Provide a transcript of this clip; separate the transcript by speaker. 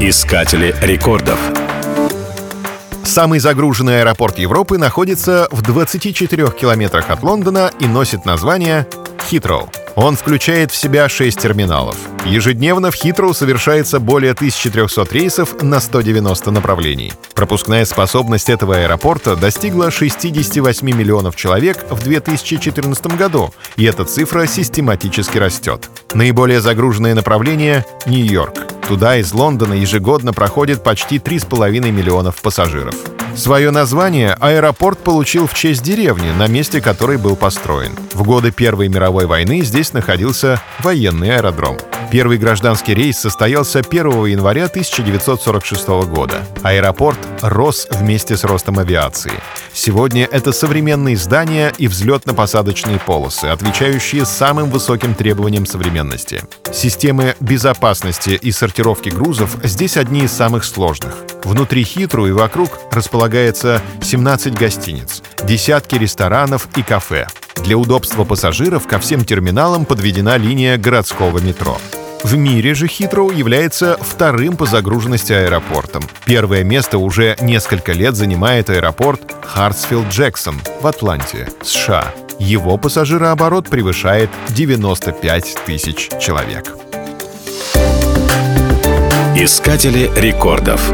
Speaker 1: Искатели рекордов.
Speaker 2: Самый загруженный аэропорт Европы находится в 24 километрах от Лондона и носит название Хитроу. Он включает в себя 6 терминалов. Ежедневно в Хитроу совершается более 1300 рейсов на 190 направлений. Пропускная способность этого аэропорта достигла 68 миллионов человек в 2014 году, и эта цифра систематически растет. Наиболее загруженное направление — Нью-Йорк. Туда из Лондона ежегодно проходит почти 3,5 миллионов пассажиров. Свое название аэропорт получил в честь деревни, на месте которой был построен. В годы Первой мировой войны здесь находился военный аэродром. Первый гражданский рейс состоялся 1 января 1946 года. Аэропорт рос вместе с ростом авиации. Сегодня это современные здания и взлетно-посадочные полосы, отвечающие самым высоким требованиям современности. Системы безопасности и сортировки грузов здесь одни из самых сложных. Внутри Хитру и вокруг располагается 17 гостиниц, десятки ресторанов и кафе. Для удобства пассажиров ко всем терминалам подведена линия городского метро. В мире же Хитроу является вторым по загруженности аэропортом. Первое место уже несколько лет занимает аэропорт Хартсфилд-Джексон в Атланте, США. Его пассажирооборот превышает 95 тысяч человек.
Speaker 1: Искатели рекордов.